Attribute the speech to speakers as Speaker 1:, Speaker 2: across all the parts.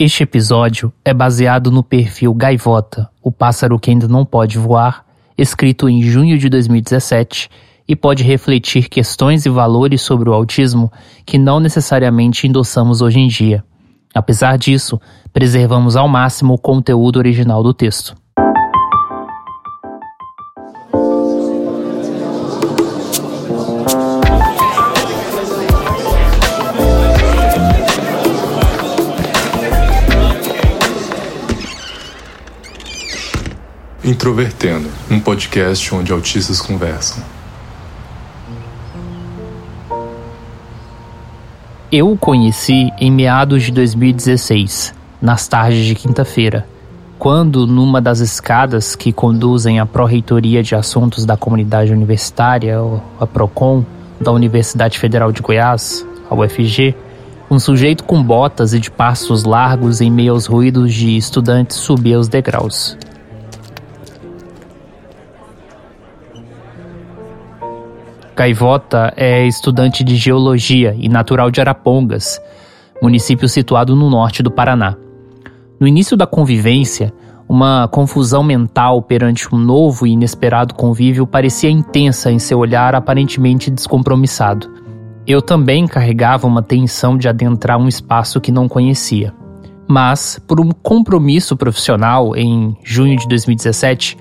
Speaker 1: Este episódio é baseado no perfil Gaivota, o pássaro que ainda não pode voar, escrito em junho de 2017 e pode refletir questões e valores sobre o autismo que não necessariamente endossamos hoje em dia. Apesar disso, preservamos ao máximo o conteúdo original do texto.
Speaker 2: Introvertendo, um podcast onde autistas conversam.
Speaker 1: Eu o conheci em meados de 2016, nas tardes de quinta-feira, quando, numa das escadas que conduzem à Pró-Reitoria de Assuntos da Comunidade Universitária, a PROCON, da Universidade Federal de Goiás, a UFG, um sujeito com botas e de passos largos em meio aos ruídos de estudantes subia os degraus. Gaivota é estudante de geologia e natural de Arapongas, município situado no norte do Paraná. No início da convivência, uma confusão mental perante um novo e inesperado convívio parecia intensa em seu olhar aparentemente descompromissado. Eu também carregava uma tensão de adentrar um espaço que não conhecia. Mas, por um compromisso profissional, em junho de 2017,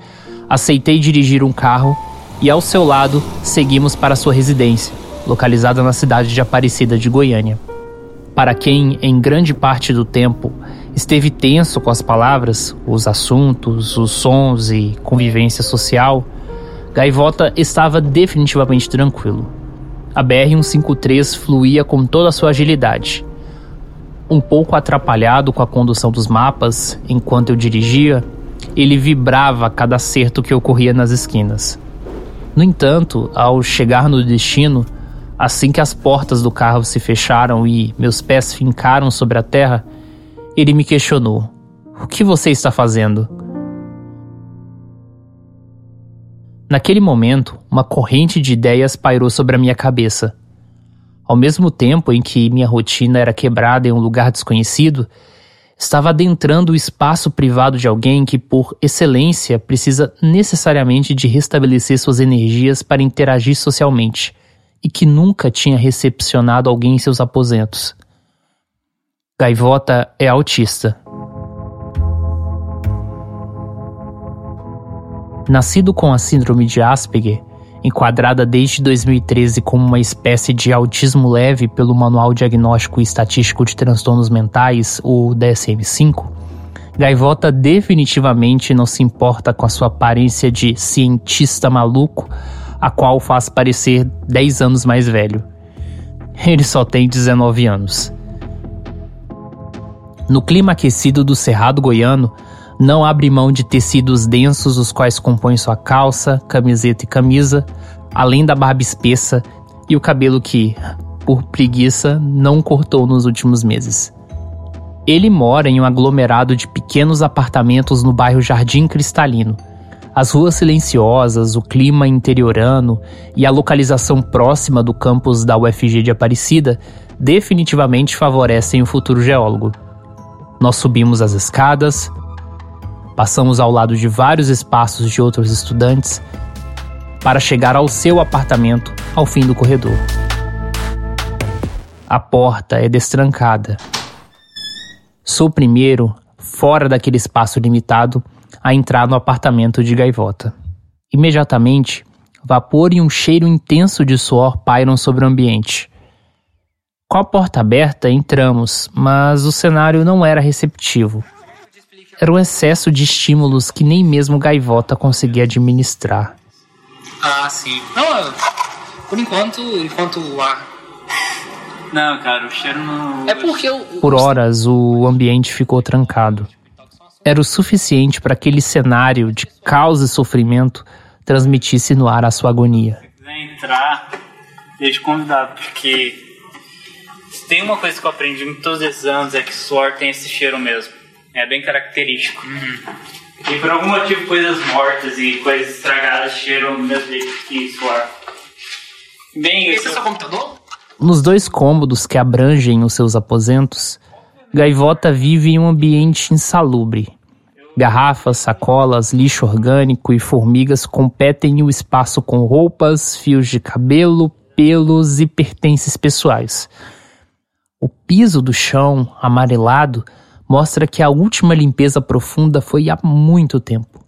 Speaker 1: aceitei dirigir um carro e ao seu lado seguimos para sua residência, localizada na cidade de Aparecida de Goiânia. Para quem, em grande parte do tempo, esteve tenso com as palavras, os assuntos, os sons e convivência social, Gaivota estava definitivamente tranquilo. A BR-153 fluía com toda a sua agilidade. Um pouco atrapalhado com a condução dos mapas, enquanto eu dirigia, ele vibrava a cada acerto que ocorria nas esquinas. No entanto, ao chegar no destino, assim que as portas do carro se fecharam e meus pés fincaram sobre a terra, ele me questionou: O que você está fazendo? Naquele momento, uma corrente de ideias pairou sobre a minha cabeça. Ao mesmo tempo em que minha rotina era quebrada em um lugar desconhecido, estava adentrando o espaço privado de alguém que, por excelência, precisa necessariamente de restabelecer suas energias para interagir socialmente e que nunca tinha recepcionado alguém em seus aposentos. Gaivota é autista. Nascido com a síndrome de Asperger, enquadrada desde 2013 como uma espécie de autismo leve pelo Manual Diagnóstico e Estatístico de Transtornos Mentais, o DSM-5, Gaivota definitivamente não se importa com a sua aparência de cientista maluco, a qual faz parecer 10 anos mais velho. Ele só tem 19 anos. No clima aquecido do Cerrado Goiano, não abre mão de tecidos densos os quais compõem sua calça, camiseta e camisa, além da barba espessa e o cabelo que, por preguiça, não cortou nos últimos meses. Ele mora em um aglomerado de pequenos apartamentos no bairro Jardim Cristalino. As ruas silenciosas, o clima interiorano e a localização próxima do campus da UFG de Aparecida definitivamente favorecem o futuro geólogo. Nós subimos as escadas, Passamos ao lado de vários espaços de outros estudantes para chegar ao seu apartamento ao fim do corredor. A porta é destrancada. Sou o primeiro, fora daquele espaço limitado, a entrar no apartamento de Gaivota. Imediatamente, vapor e um cheiro intenso de suor pairam sobre o ambiente. Com a porta aberta, entramos, mas o cenário não era receptivo. Era um excesso de estímulos que nem mesmo Gaivota conseguia administrar.
Speaker 3: Ah, sim. Não, por enquanto, enquanto o ar.
Speaker 4: Não, cara, o cheiro não.
Speaker 3: É porque eu.
Speaker 1: Por horas o ambiente ficou trancado. Era o suficiente para aquele cenário de caos e sofrimento transmitisse no ar a sua agonia.
Speaker 4: Se quiser entrar, deixa convidado, porque se tem uma coisa que eu aprendi em todos esses anos é que suor tem esse cheiro mesmo. É bem característico. Uhum. E por algum motivo coisas mortas e coisas estragadas cheiram do mesmo jeito que suor. Bem,
Speaker 3: Esse é seu computador?
Speaker 1: Nos dois cômodos que abrangem os seus aposentos, Gaivota vive em um ambiente insalubre. Garrafas, sacolas, lixo orgânico e formigas competem o espaço com roupas, fios de cabelo, pelos e pertences pessoais. O piso do chão, amarelado, mostra que a última limpeza profunda foi há muito tempo.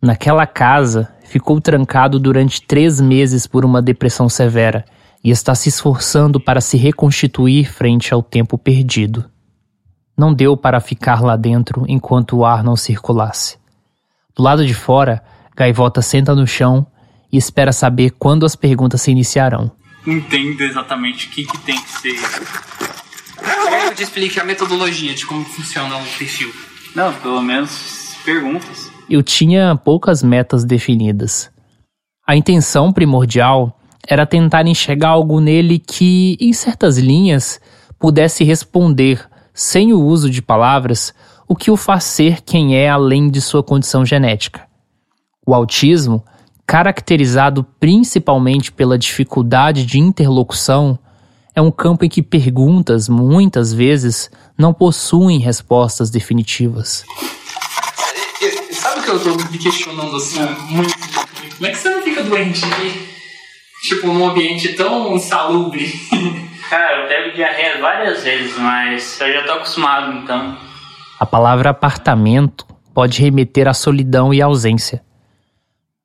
Speaker 1: Naquela casa, ficou trancado durante três meses por uma depressão severa e está se esforçando para se reconstituir frente ao tempo perdido. Não deu para ficar lá dentro enquanto o ar não circulasse. Do lado de fora, Gaivota senta no chão e espera saber quando as perguntas se iniciarão.
Speaker 4: Entendo exatamente o que, que tem que ser.
Speaker 3: Eu quero que te explique a metodologia de como funciona o perfil.
Speaker 4: Não, pelo menos perguntas.
Speaker 1: Eu tinha poucas metas definidas. A intenção primordial era tentar enxergar algo nele que, em certas linhas, pudesse responder sem o uso de palavras, o que o faz ser quem é além de sua condição genética. O autismo, caracterizado principalmente pela dificuldade de interlocução, é um campo em que perguntas, muitas vezes, não possuem respostas definitivas.
Speaker 3: Sabe o que eu tô me questionando assim muito? Como é que você não fica doente? Tipo, num ambiente tão insalubre?
Speaker 4: Cara, eu pego diarreia várias vezes, mas eu já tô acostumado, então.
Speaker 1: A palavra apartamento pode remeter à solidão e ausência.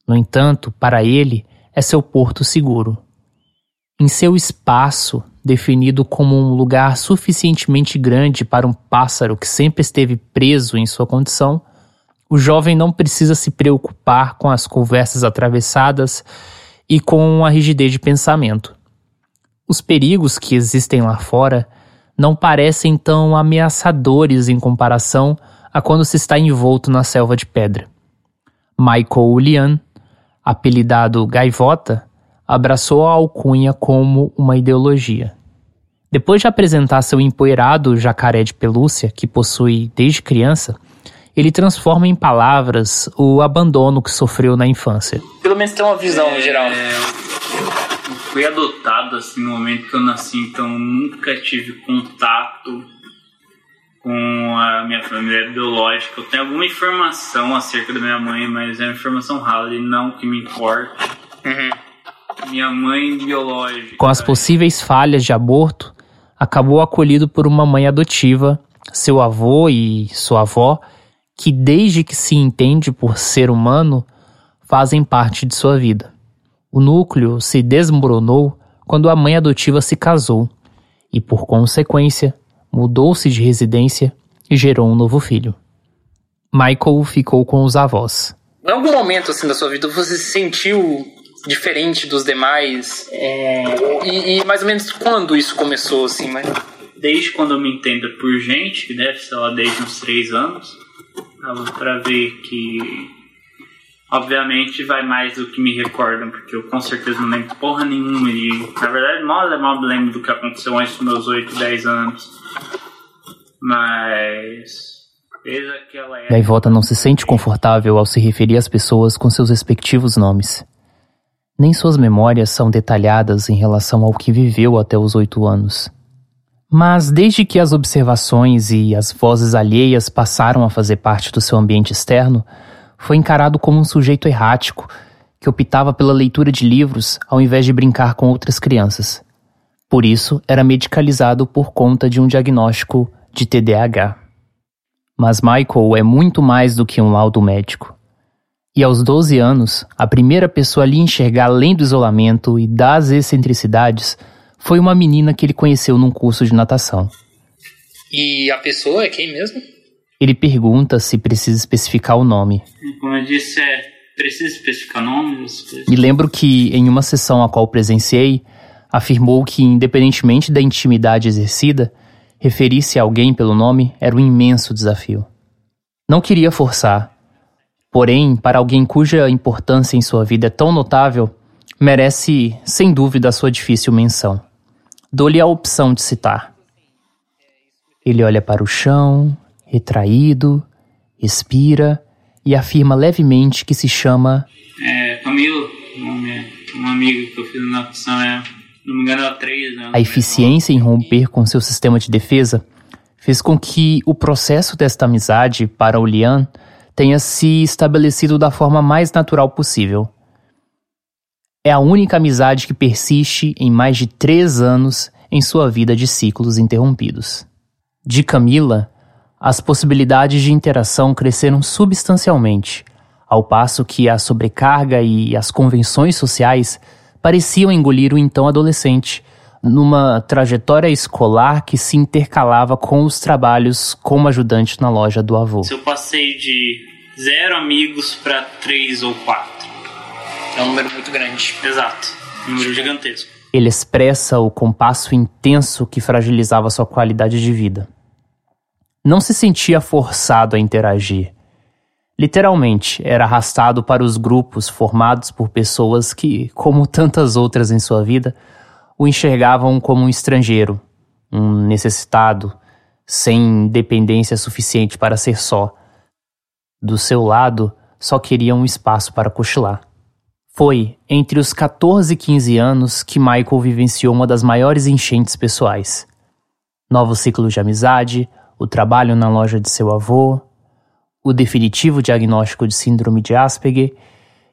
Speaker 1: No entanto, para ele, é seu porto seguro. Em seu espaço, definido como um lugar suficientemente grande para um pássaro que sempre esteve preso em sua condição, o jovem não precisa se preocupar com as conversas atravessadas e com a rigidez de pensamento. Os perigos que existem lá fora não parecem tão ameaçadores em comparação a quando se está envolto na selva de pedra. Michael Lian, apelidado Gaivota, abraçou a alcunha como uma ideologia. Depois de apresentar seu empoeirado jacaré de pelúcia, que possui desde criança, ele transforma em palavras o abandono que sofreu na infância.
Speaker 3: Pelo menos tem uma visão
Speaker 4: É,
Speaker 3: geral.
Speaker 4: Eu fui adotado assim no momento que eu nasci, então nunca tive contato com a minha família biológica. Eu tenho alguma informação acerca da minha mãe, mas é uma informação rala e não que me importa.
Speaker 3: Uhum.
Speaker 4: Minha mãe biológica.
Speaker 1: Com as possíveis falhas de aborto, acabou acolhido por uma mãe adotiva, seu avô e sua avó, que desde que se entende por ser humano, fazem parte de sua vida. O núcleo se desmoronou quando a mãe adotiva se casou e, por consequência, mudou-se de residência e gerou um novo filho. Michael ficou com os avós.
Speaker 3: Em algum momento assim da sua vida você se sentiu diferente dos demais?
Speaker 4: É,
Speaker 3: E, e mais ou menos quando isso começou, assim, mas.
Speaker 4: desde quando eu me entendo por gente, que deve ser lá desde uns três anos, dava pra ver que obviamente vai mais do que me recordam, porque eu com certeza não lembro porra nenhuma de. Na verdade, mal é mal me lembro do que aconteceu antes dos meus 8, 10 anos. Mas. Desde aquela época.
Speaker 1: Gaivota não se sente confortável ao se referir às pessoas com seus respectivos nomes. Nem suas memórias são detalhadas em relação ao que viveu até os oito anos. Mas desde que as observações e as vozes alheias passaram a fazer parte do seu ambiente externo, foi encarado como um sujeito errático que optava pela leitura de livros ao invés de brincar com outras crianças. Por isso, era medicalizado por conta de um diagnóstico de TDAH. Mas Michael é muito mais do que um laudo médico. E aos 12 anos, a primeira pessoa a lhe enxergar além do isolamento e das excentricidades foi uma menina que ele conheceu num curso de natação.
Speaker 3: E a pessoa é quem mesmo?
Speaker 1: Ele pergunta se precisa especificar o nome.
Speaker 4: Como eu disse, é. Precisa especificar nomes?
Speaker 1: Me lembro que, em uma sessão a qual presenciei, afirmou que, independentemente da intimidade exercida, referir-se a alguém pelo nome era um imenso desafio. Não queria forçar, porém, para alguém cuja importância em sua vida é tão notável, merece, sem dúvida, a sua difícil menção. Dou-lhe a opção de citar. Ele olha para o chão, retraído, respira e afirma levemente que se chama
Speaker 4: É, Camilo, é uma amiga que eu fiz na natação, é. Não me engano, é três, né?
Speaker 1: A eficiência em romper com seu sistema de defesa fez com que o processo desta amizade para o Lian tenha se estabelecido da forma mais natural possível. É a única amizade que persiste em mais de três anos em sua vida de ciclos interrompidos. De Camila, as possibilidades de interação cresceram substancialmente, ao passo que a sobrecarga e as convenções sociais pareciam engolir o então adolescente, numa trajetória escolar que se intercalava com os trabalhos como ajudante na loja do avô.
Speaker 4: Eu passei de zero amigos para três ou quatro.
Speaker 3: É um número muito grande.
Speaker 4: Exato. Um número gigantesco.
Speaker 1: Ele expressa o compasso intenso que fragilizava sua qualidade de vida. Não se sentia forçado a interagir. Literalmente, era arrastado para os grupos formados por pessoas que, como tantas outras em sua vida, o enxergavam como um estrangeiro, um necessitado, sem dependência suficiente para ser só do seu lado, só queria um espaço para cochilar. Foi entre os 14 e 15 anos que Michael vivenciou uma das maiores enchentes pessoais. Novos ciclos de amizade, o trabalho na loja de seu avô, o definitivo diagnóstico de síndrome de Asperger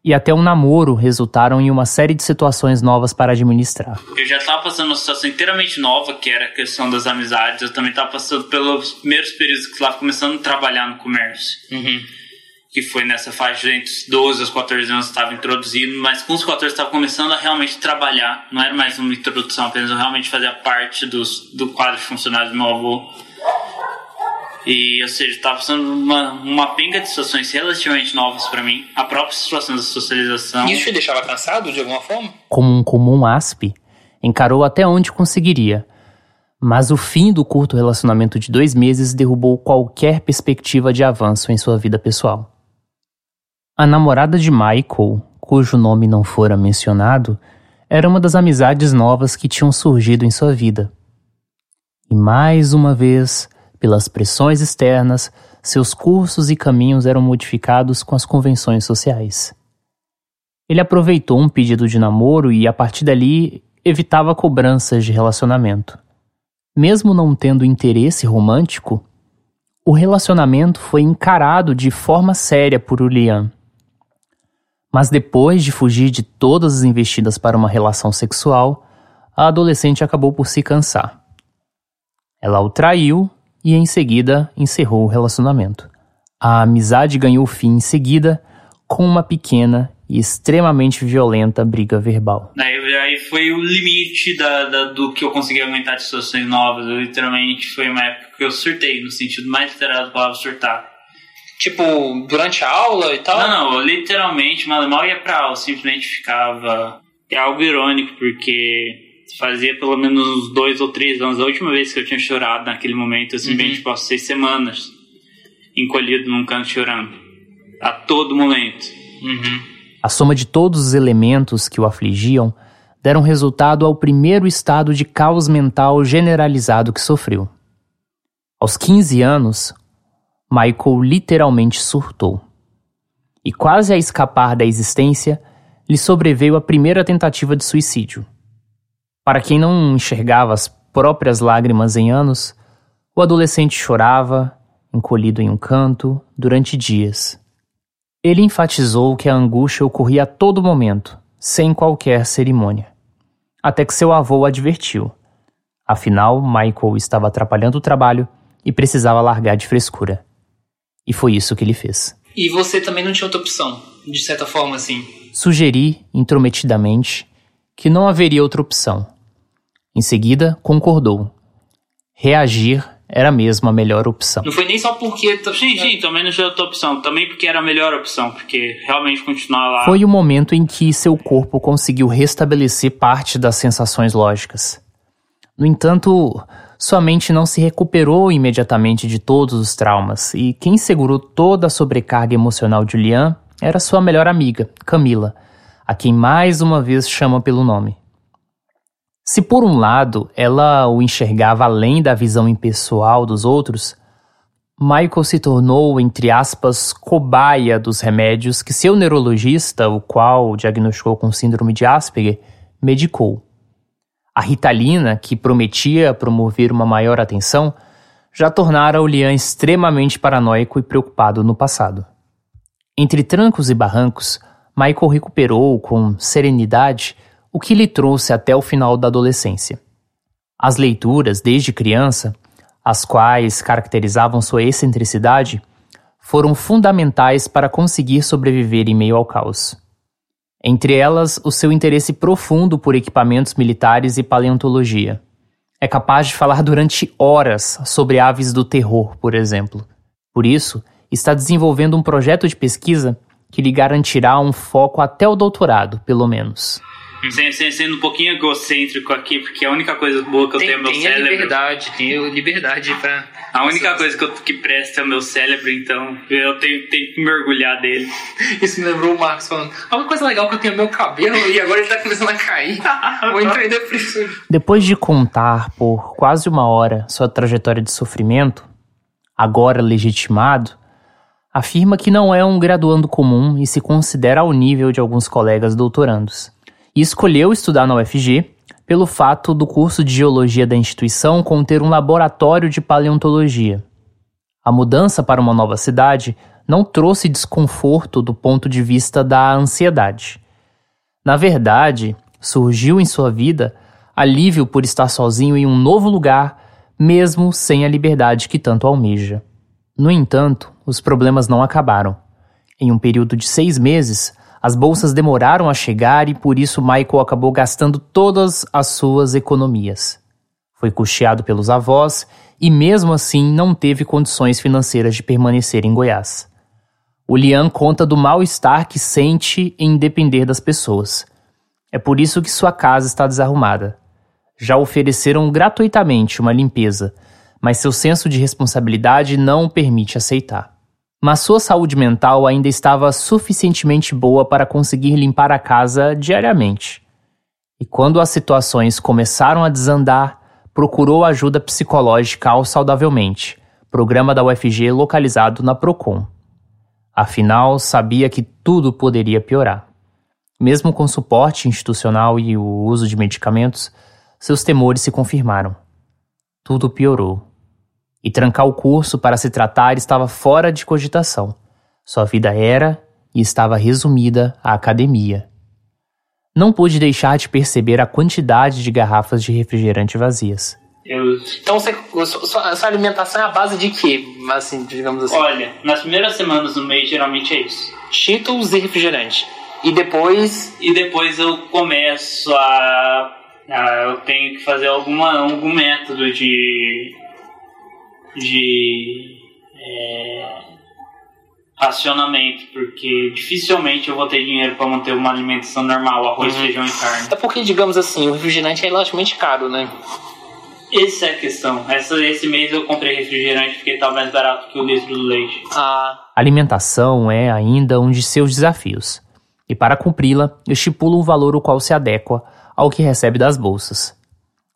Speaker 1: e até um namoro resultaram em uma série de situações novas para administrar.
Speaker 4: Eu já estava passando uma situação inteiramente nova, que era a questão das amizades. Eu também estava passando pelos primeiros períodos que estava começando a trabalhar no comércio.
Speaker 3: Uhum
Speaker 4: que foi nessa faixa entre os 12 aos 14 anos estava introduzido, mas com os 14 estava começando a realmente trabalhar, não era mais uma introdução, apenas eu realmente fazia parte dos, do quadro de funcionários do meu avô. E, ou seja, estava passando uma, uma penga de situações relativamente novas para mim, a própria situação da socialização.
Speaker 3: Isso te deixava cansado de alguma forma?
Speaker 1: Como um comum aspe, encarou até onde conseguiria. Mas o fim do curto relacionamento de dois meses derrubou qualquer perspectiva de avanço em sua vida pessoal. A namorada de Michael, cujo nome não fora mencionado, era uma das amizades novas que tinham surgido em sua vida. E mais uma vez, pelas pressões externas, seus cursos e caminhos eram modificados com as convenções sociais. Ele aproveitou um pedido de namoro e, a partir dali, evitava cobranças de relacionamento. Mesmo não tendo interesse romântico, o relacionamento foi encarado de forma séria por Ulian mas depois de fugir de todas as investidas para uma relação sexual, a adolescente acabou por se cansar. Ela o traiu e em seguida encerrou o relacionamento. A amizade ganhou fim em seguida com uma pequena e extremamente violenta briga verbal.
Speaker 4: Aí, aí foi o limite da, da, do que eu consegui aguentar de situações novas. Eu, literalmente foi uma época que eu surtei, no sentido mais literal da palavra surtar.
Speaker 3: Tipo, durante a aula e tal?
Speaker 4: Não, não, literalmente, mal mal ia pra aula, simplesmente ficava. É algo irônico, porque fazia pelo menos uns dois ou três anos. A última vez que eu tinha chorado naquele momento, assim, uhum. bem, tipo, seis semanas, encolhido num canto chorando. A todo momento.
Speaker 3: Uhum.
Speaker 1: A soma de todos os elementos que o afligiam deram resultado ao primeiro estado de caos mental generalizado que sofreu. Aos 15 anos, Michael literalmente surtou. E quase a escapar da existência, lhe sobreveio a primeira tentativa de suicídio. Para quem não enxergava as próprias lágrimas em anos, o adolescente chorava, encolhido em um canto, durante dias. Ele enfatizou que a angústia ocorria a todo momento, sem qualquer cerimônia. Até que seu avô o advertiu. Afinal, Michael estava atrapalhando o trabalho e precisava largar de frescura. E foi isso que ele fez.
Speaker 3: E você também não tinha outra opção, de certa forma, assim?
Speaker 1: Sugeri, intrometidamente, que não haveria outra opção. Em seguida, concordou. Reagir era mesmo a melhor opção.
Speaker 3: Não foi nem só porque.
Speaker 4: Sim, sim, também não tinha outra opção. Também porque era a melhor opção, porque realmente continuar lá.
Speaker 1: Foi o momento em que seu corpo conseguiu restabelecer parte das sensações lógicas. No entanto, sua mente não se recuperou imediatamente de todos os traumas, e quem segurou toda a sobrecarga emocional de Lian era sua melhor amiga, Camila, a quem mais uma vez chama pelo nome. Se por um lado ela o enxergava além da visão impessoal dos outros, Michael se tornou, entre aspas, cobaia dos remédios que seu neurologista, o qual diagnosticou com síndrome de Asperger, medicou. A Ritalina, que prometia promover uma maior atenção, já tornara o Lian extremamente paranoico e preocupado no passado. Entre trancos e barrancos, Michael recuperou com serenidade o que lhe trouxe até o final da adolescência. As leituras, desde criança, as quais caracterizavam sua excentricidade, foram fundamentais para conseguir sobreviver em meio ao caos. Entre elas, o seu interesse profundo por equipamentos militares e paleontologia. É capaz de falar durante horas sobre aves do terror, por exemplo. Por isso, está desenvolvendo um projeto de pesquisa que lhe garantirá um foco até o doutorado, pelo menos.
Speaker 4: Sendo um pouquinho egocêntrico aqui, porque a única coisa boa que eu
Speaker 3: tem,
Speaker 4: tenho é meu
Speaker 3: tem
Speaker 4: cérebro.
Speaker 3: a liberdade, tem a liberdade pra.
Speaker 4: A única coisa que, eu, que presta é o meu cérebro, então eu tenho, tenho que me orgulhar dele.
Speaker 3: Isso me lembrou o Marcos falando. A única coisa legal que eu tenho é meu cabelo e agora ele tá começando a cair. Vou entrar em depressão.
Speaker 1: Depois de contar por quase uma hora sua trajetória de sofrimento, agora legitimado, afirma que não é um graduando comum e se considera ao nível de alguns colegas doutorandos. E escolheu estudar na UFG pelo fato do curso de geologia da instituição conter um laboratório de paleontologia. A mudança para uma nova cidade não trouxe desconforto do ponto de vista da ansiedade. Na verdade, surgiu em sua vida alívio por estar sozinho em um novo lugar, mesmo sem a liberdade que tanto almeja. No entanto, os problemas não acabaram. Em um período de seis meses, as bolsas demoraram a chegar e por isso Michael acabou gastando todas as suas economias. Foi custeado pelos avós e, mesmo assim, não teve condições financeiras de permanecer em Goiás. O Lian conta do mal-estar que sente em depender das pessoas. É por isso que sua casa está desarrumada. Já ofereceram gratuitamente uma limpeza, mas seu senso de responsabilidade não o permite aceitar mas sua saúde mental ainda estava suficientemente boa para conseguir limpar a casa diariamente. E quando as situações começaram a desandar, procurou ajuda psicológica ao Saudavelmente, programa da UFG localizado na Procon. Afinal, sabia que tudo poderia piorar. Mesmo com suporte institucional e o uso de medicamentos, seus temores se confirmaram. Tudo piorou e trancar o curso para se tratar estava fora de cogitação. Sua vida era e estava resumida à academia. Não pude deixar de perceber a quantidade de garrafas de refrigerante vazias.
Speaker 3: Eu... Então, você, sua, sua, alimentação é a base de quê? Assim, digamos assim.
Speaker 4: Olha, nas primeiras semanas do mês, geralmente é isso.
Speaker 3: Cheetos e refrigerante. E depois...
Speaker 4: E depois eu começo a... a eu tenho que fazer alguma, algum método de de é, racionamento, porque dificilmente eu vou ter dinheiro para manter uma alimentação normal, arroz, uhum. feijão e carne.
Speaker 3: É porque, digamos assim, o refrigerante é relativamente caro, né?
Speaker 4: Essa é a questão. Essa, esse mês eu comprei refrigerante porque estava mais barato que o litro do leite.
Speaker 3: Ah.
Speaker 1: A alimentação é ainda um de seus desafios. E para cumpri-la, estipula um valor o qual se adequa ao que recebe das bolsas.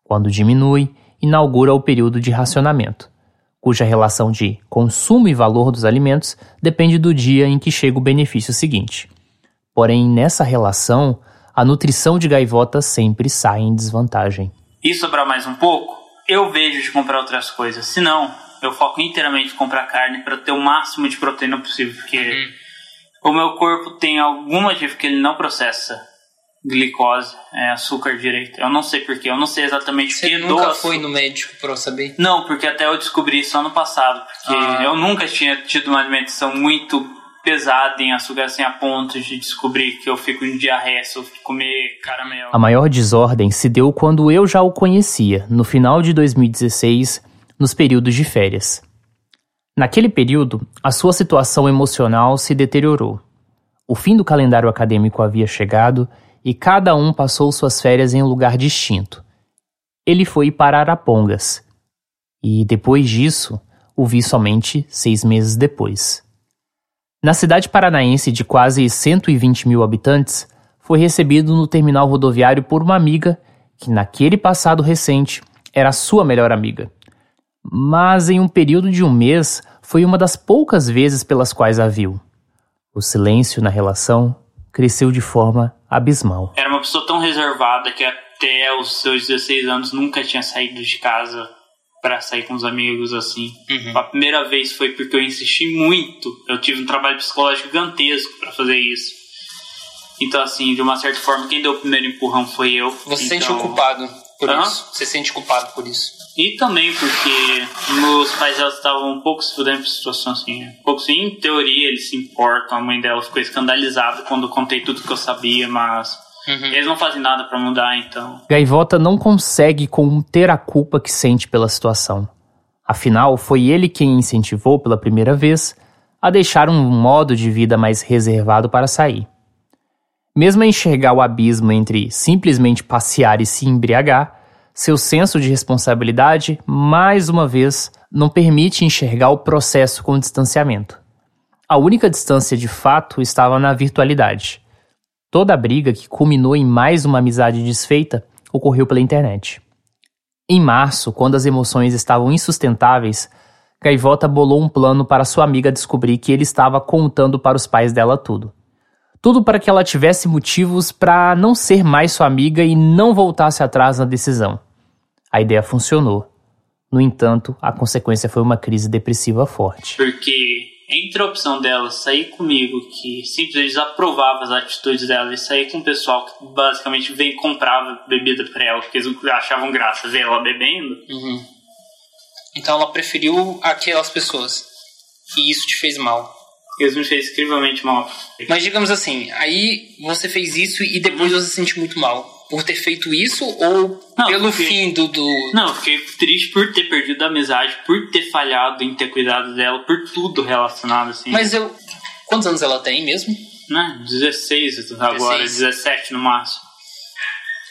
Speaker 1: Quando diminui, inaugura o período de racionamento cuja relação de consumo e valor dos alimentos depende do dia em que chega o benefício seguinte. Porém, nessa relação, a nutrição de gaivota sempre sai em desvantagem.
Speaker 4: E sobrar mais um pouco, eu vejo de comprar outras coisas. Se não, eu foco inteiramente em comprar carne para ter o máximo de proteína possível, porque uhum. o meu corpo tem alguma motivo que ele não processa glicose, é, açúcar direito. Eu não sei porquê, eu não sei exatamente
Speaker 3: Você
Speaker 4: que
Speaker 3: nunca foi no médico pra saber?
Speaker 4: Não, porque até eu descobri isso ano passado, porque ah. eu nunca tinha tido uma alimentação muito pesada em açúcar assim a ponto de descobrir que eu fico em diarreia se eu comer caramelo.
Speaker 1: A maior desordem se deu quando eu já o conhecia, no final de 2016, nos períodos de férias. Naquele período, a sua situação emocional se deteriorou. O fim do calendário acadêmico havia chegado e cada um passou suas férias em um lugar distinto. Ele foi para Arapongas. E depois disso, o vi somente seis meses depois. Na cidade paranaense de quase 120 mil habitantes, foi recebido no terminal rodoviário por uma amiga que, naquele passado recente, era sua melhor amiga. Mas em um período de um mês, foi uma das poucas vezes pelas quais a viu. O silêncio na relação cresceu de forma abismal.
Speaker 4: Era uma pessoa tão reservada que até os seus 16 anos nunca tinha saído de casa pra sair com os amigos assim.
Speaker 3: Uhum.
Speaker 4: A primeira vez foi porque eu insisti muito. Eu tive um trabalho psicológico gigantesco pra fazer isso. Então, assim, de uma certa forma, quem deu o primeiro empurrão foi eu.
Speaker 3: Você se
Speaker 4: então...
Speaker 3: sente culpado por
Speaker 4: Hã?
Speaker 3: isso? Você se sente culpado por isso?
Speaker 4: E também porque meus pais elas estavam um pouco se fudendo por situação assim. Um pouco assim, em teoria eles se importam. A mãe dela ficou escandalizada quando eu contei tudo que eu sabia, mas
Speaker 3: Uhum.
Speaker 4: eles não fazem nada pra mudar, então.
Speaker 1: Gaivota não consegue conter a culpa que sente pela situação. Afinal, foi ele quem incentivou pela primeira vez a deixar um modo de vida mais reservado para sair. Mesmo a enxergar o abismo entre simplesmente passear e se embriagar, seu senso de responsabilidade, mais uma vez, não permite enxergar o processo com distanciamento. A única distância de fato estava na virtualidade. Toda a briga que culminou em mais uma amizade desfeita ocorreu pela internet. Em março, quando as emoções estavam insustentáveis, Gaivota bolou um plano para sua amiga descobrir que ele estava contando para os pais dela tudo. Tudo para que ela tivesse motivos para não ser mais sua amiga e não voltasse atrás na decisão. A ideia funcionou. No entanto, a consequência foi uma crise depressiva forte.
Speaker 4: Porque entre a opção dela sair comigo, que simplesmente desaprovava as atitudes dela, e sair com o pessoal que basicamente veio e comprava bebida pra ela, porque eles achavam graça ver ela bebendo,
Speaker 3: Uhum. Então ela preferiu aquelas pessoas. E isso te fez mal.
Speaker 4: Me fez incrivelmente mal.
Speaker 3: Mas digamos assim, aí você fez isso e depois você se sentiu muito mal. Por ter feito isso ou
Speaker 4: Não,
Speaker 3: pelo
Speaker 4: porque-
Speaker 3: fim do. do...
Speaker 4: Não, eu fiquei triste por ter perdido a amizade, por ter falhado em ter cuidado dela, por tudo relacionado assim.
Speaker 3: Mas eu. Quantos anos ela tem mesmo?
Speaker 4: Né? 16 agora,
Speaker 3: 16.
Speaker 4: 17 no máximo.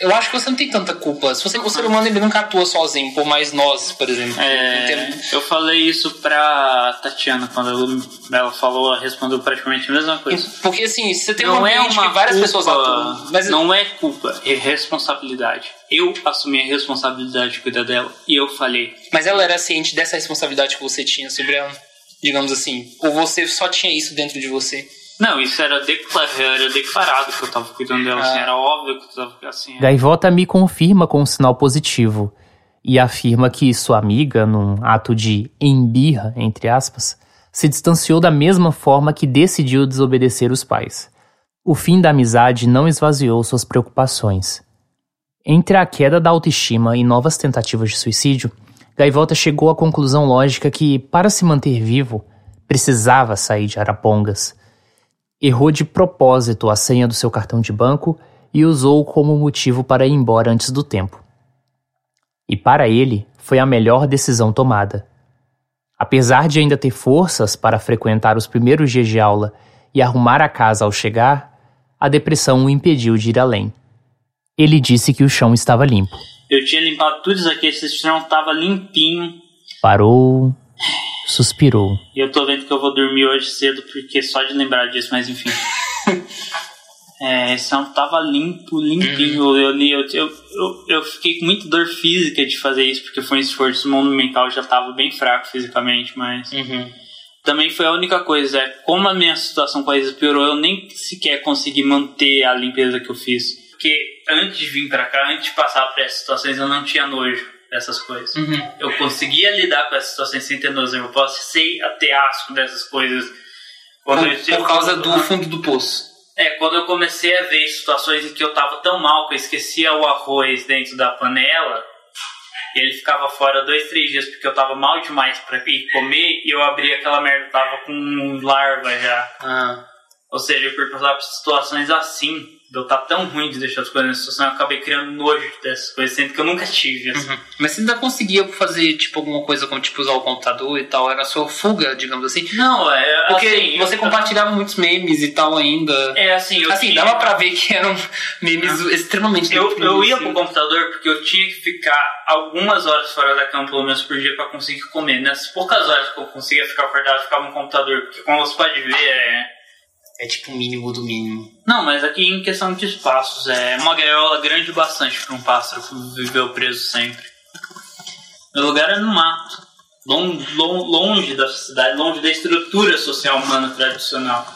Speaker 3: Eu acho que você não tem tanta culpa. Se você, o ser humano ele nunca atua sozinho, por mais nós, por exemplo.
Speaker 4: É,
Speaker 3: tem-
Speaker 4: eu falei isso pra Tatiana quando ela- falou, ela respondeu praticamente a mesma coisa.
Speaker 3: Porque assim, você tem um
Speaker 4: Não é
Speaker 3: ambiente
Speaker 4: uma
Speaker 3: que várias
Speaker 4: culpa,
Speaker 3: pessoas atuam. Mas
Speaker 4: não é culpa, é responsabilidade. Eu assumi a responsabilidade de cuidar dela e eu falhei.
Speaker 3: Mas ela era ciente dessa responsabilidade que você tinha sobre ela? Digamos assim. Ou você só tinha isso dentro de você?
Speaker 4: Não, isso era, decla- era declarado que eu tava cuidando dela, assim,
Speaker 3: Ah.
Speaker 4: era óbvio que eu tava assim.
Speaker 1: Gaivota me confirma com um sinal positivo e afirma que sua amiga, num ato de embirra, entre aspas, se distanciou da mesma forma que decidiu desobedecer os pais. O fim da amizade não esvaziou suas preocupações. Entre a queda da autoestima e novas tentativas de suicídio, Gaivota chegou à conclusão lógica que, para se manter vivo, precisava sair de Arapongas. Errou de propósito a senha do seu cartão de banco e usou como motivo para ir embora antes do tempo. E para ele, foi a melhor decisão tomada. Apesar de ainda ter forças para frequentar os primeiros dias de aula e arrumar a casa ao chegar, a depressão o impediu de ir além. Ele disse que o chão estava limpo.
Speaker 4: Eu tinha limpado tudo isso aqui, esse chão tava limpinho.
Speaker 1: Parou, suspirou.
Speaker 4: E eu tô vendo que eu vou dormir hoje cedo, porque só de lembrar disso, mas enfim. é, esse chão tava limpo, limpinho. Eu, eu, eu, eu, eu fiquei com muita dor física de fazer isso, porque foi um esforço monumental, eu já tava bem fraco fisicamente, mas.
Speaker 3: Uhum.
Speaker 4: Também foi a única coisa, é como a minha situação com a Isa piorou, eu nem sequer consegui manter a limpeza que eu fiz. Porque antes de vir pra cá, antes de passar por essas situações, eu não tinha nojo dessas coisas.
Speaker 3: Uhum.
Speaker 4: Eu conseguia lidar com essas situações sem ter nojo. Eu posso ser até asco dessas coisas.
Speaker 3: Por,
Speaker 4: Quando eu-
Speaker 3: por causa do fundo do poço.
Speaker 4: É, quando eu comecei a ver situações em que eu tava tão mal que eu esquecia o arroz dentro da panela, e ele ficava fora dois, três dias porque eu tava mal demais pra ir comer, e eu abri aquela merda, tava com larva já.
Speaker 3: Ah.
Speaker 4: Ou seja, por passar por situações assim, de eu estar tão ruim de deixar as coisas nessa situação, eu acabei criando nojo dessas coisas, sendo que eu nunca tive. Assim.
Speaker 3: Uhum. Mas você ainda conseguia fazer tipo alguma coisa como tipo usar o computador e tal? Era a sua fuga, digamos assim?
Speaker 4: Não, é.
Speaker 3: Porque
Speaker 4: assim,
Speaker 3: você
Speaker 4: eu-
Speaker 3: compartilhava muitos memes e tal ainda.
Speaker 4: É assim, eu
Speaker 3: assim,
Speaker 4: tinha-
Speaker 3: dava pra ver que eram memes extremamente
Speaker 4: Eu, eu ia pro computador porque eu tinha que ficar algumas horas fora da cama, pelo menos por dia, pra conseguir comer. Nessas poucas horas que eu conseguia ficar acordado, eu ficava no computador. Porque, como você pode ver, é.
Speaker 3: É tipo o mínimo do mínimo.
Speaker 4: Não, mas aqui em questão de espaços, é uma gaiola grande bastante para um pássaro que viveu preso sempre. Meu lugar é no mato, lon- lon- longe da cidade, longe da estrutura social humana tradicional.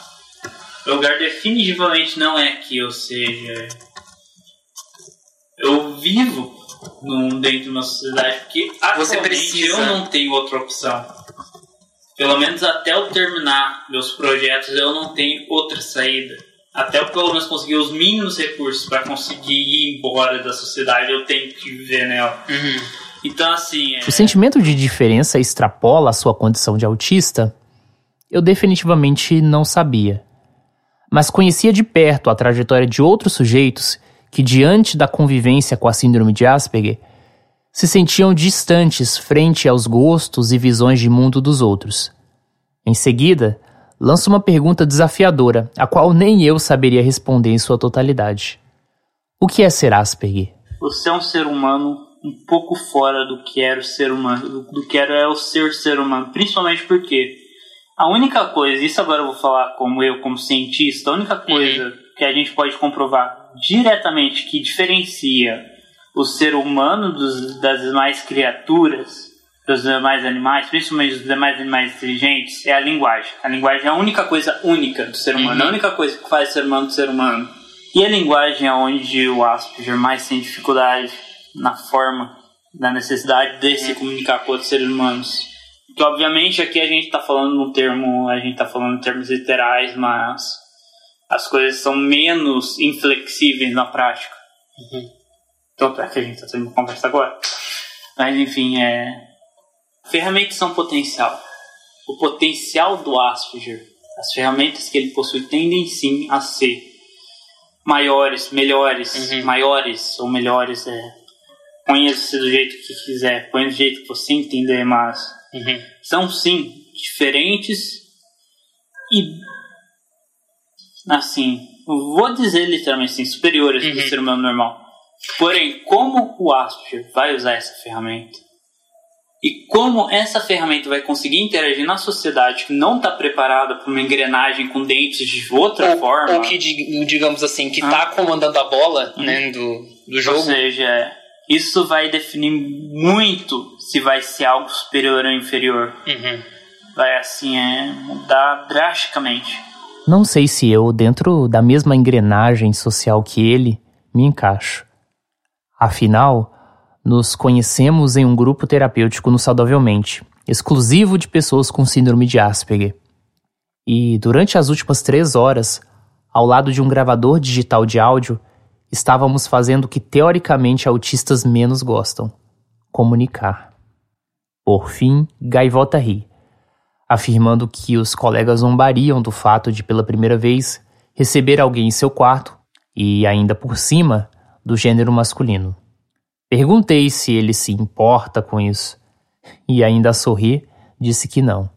Speaker 4: Meu lugar definitivamente não é aqui, ou seja, eu vivo num, dentro de uma sociedade, porque
Speaker 3: Você
Speaker 4: atualmente
Speaker 3: precisa.
Speaker 4: eu não tenho outra opção. Pelo menos até eu terminar meus projetos, eu não tenho outra saída. Até eu pelo menos conseguir os mínimos recursos para conseguir ir embora da sociedade, eu tenho que viver nela.
Speaker 3: Uhum.
Speaker 4: Então, assim, é,
Speaker 1: O sentimento de diferença extrapola a sua condição de autista? Eu definitivamente não sabia. Mas conhecia de perto a trajetória de outros sujeitos que, diante da convivência com a síndrome de Asperger, se sentiam distantes frente aos gostos e visões de mundo dos outros. Em seguida, lanço uma pergunta desafiadora, a qual nem eu saberia responder em sua totalidade. O que é ser Asperger?
Speaker 4: você é um ser humano um pouco fora do que era o ser humano, do, que era o ser ser humano, principalmente porque a única coisa, isso agora eu vou falar como eu, como cientista, a única coisa que a gente pode comprovar diretamente que diferencia o ser humano dos, das demais criaturas, dos demais animais, principalmente dos demais animais inteligentes, é a linguagem. A linguagem é a única coisa única do ser humano, é a única coisa que faz o ser humano do ser humano. E a linguagem é onde o Asperger mais tem dificuldade na forma da necessidade de se comunicar com outros seres humanos. Que obviamente aqui a gente está falando num termo, a gente está falando em termos literais, mas as coisas são menos inflexíveis na prática. Tanto é que a gente está tendo uma conversa agora. Mas enfim, é. Ferramentas são potencial. O potencial do Asperger, as ferramentas que ele possui tendem sim a ser maiores, melhores,
Speaker 3: Uhum.
Speaker 4: maiores ou melhores. É, Conheça do jeito que quiser, põe do jeito que você entender, mas
Speaker 3: Uhum.
Speaker 4: são sim diferentes e assim, vou dizer literalmente assim, superiores do
Speaker 3: Uhum.
Speaker 4: ser humano normal. Porém, como o Asperger vai usar essa ferramenta e como essa ferramenta vai conseguir interagir na sociedade que não está preparada para uma engrenagem com dentes de outra
Speaker 3: Ou,
Speaker 4: forma,
Speaker 3: ou que, dig- digamos assim, que
Speaker 4: Ah.
Speaker 3: tá comandando a bola, né, do, do
Speaker 4: ou
Speaker 3: jogo.
Speaker 4: seja, isso vai definir muito se vai ser algo superior ou inferior.
Speaker 3: Uhum.
Speaker 4: Vai assim, é mudar drasticamente.
Speaker 1: Não sei se eu, dentro da mesma engrenagem social que ele, me encaixo. Afinal, nos conhecemos em um grupo terapêutico no Saudavelmente, exclusivo de pessoas com síndrome de Asperger. E durante as últimas três horas, ao lado de um gravador digital de áudio, estávamos fazendo o que teoricamente autistas menos gostam: comunicar. Por fim, Gaivota ri afirmando que os colegas zombariam do fato de, pela primeira vez, receber alguém em seu quarto e, ainda por cima, do gênero masculino. Perguntei se ele se importa com isso e, ainda a sorrir, disse que não.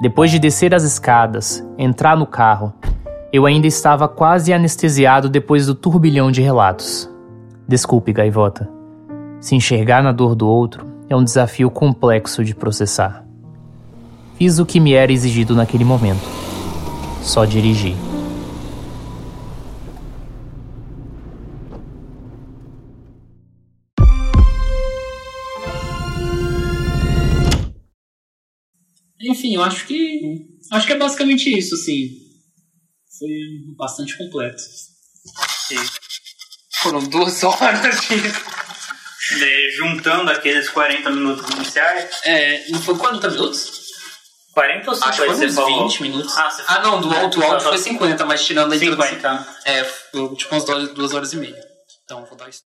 Speaker 1: Depois de descer as escadas, entrar no carro, eu ainda estava quase anestesiado depois do turbilhão de relatos. Desculpe, gaivota. Se enxergar na dor do outro é um desafio complexo de processar. Fiz o que me era exigido naquele momento. Só dirigi.
Speaker 3: Eu acho que. Acho que é basicamente isso, assim. Foi bastante completo. Foram duas horas de.
Speaker 4: É, juntando aqueles 40 minutos iniciais.
Speaker 3: É, não foi 40 minutos?
Speaker 4: 40 ou 50
Speaker 3: Acho que foi uns
Speaker 4: falou?
Speaker 3: 20 minutos.
Speaker 4: Ah, você
Speaker 3: Ah, não, do outro áudio foi 50, mas tirando a introdução.
Speaker 4: 50.
Speaker 3: É, foi tipo umas duas duas horas e meia. Então, vou dar isso.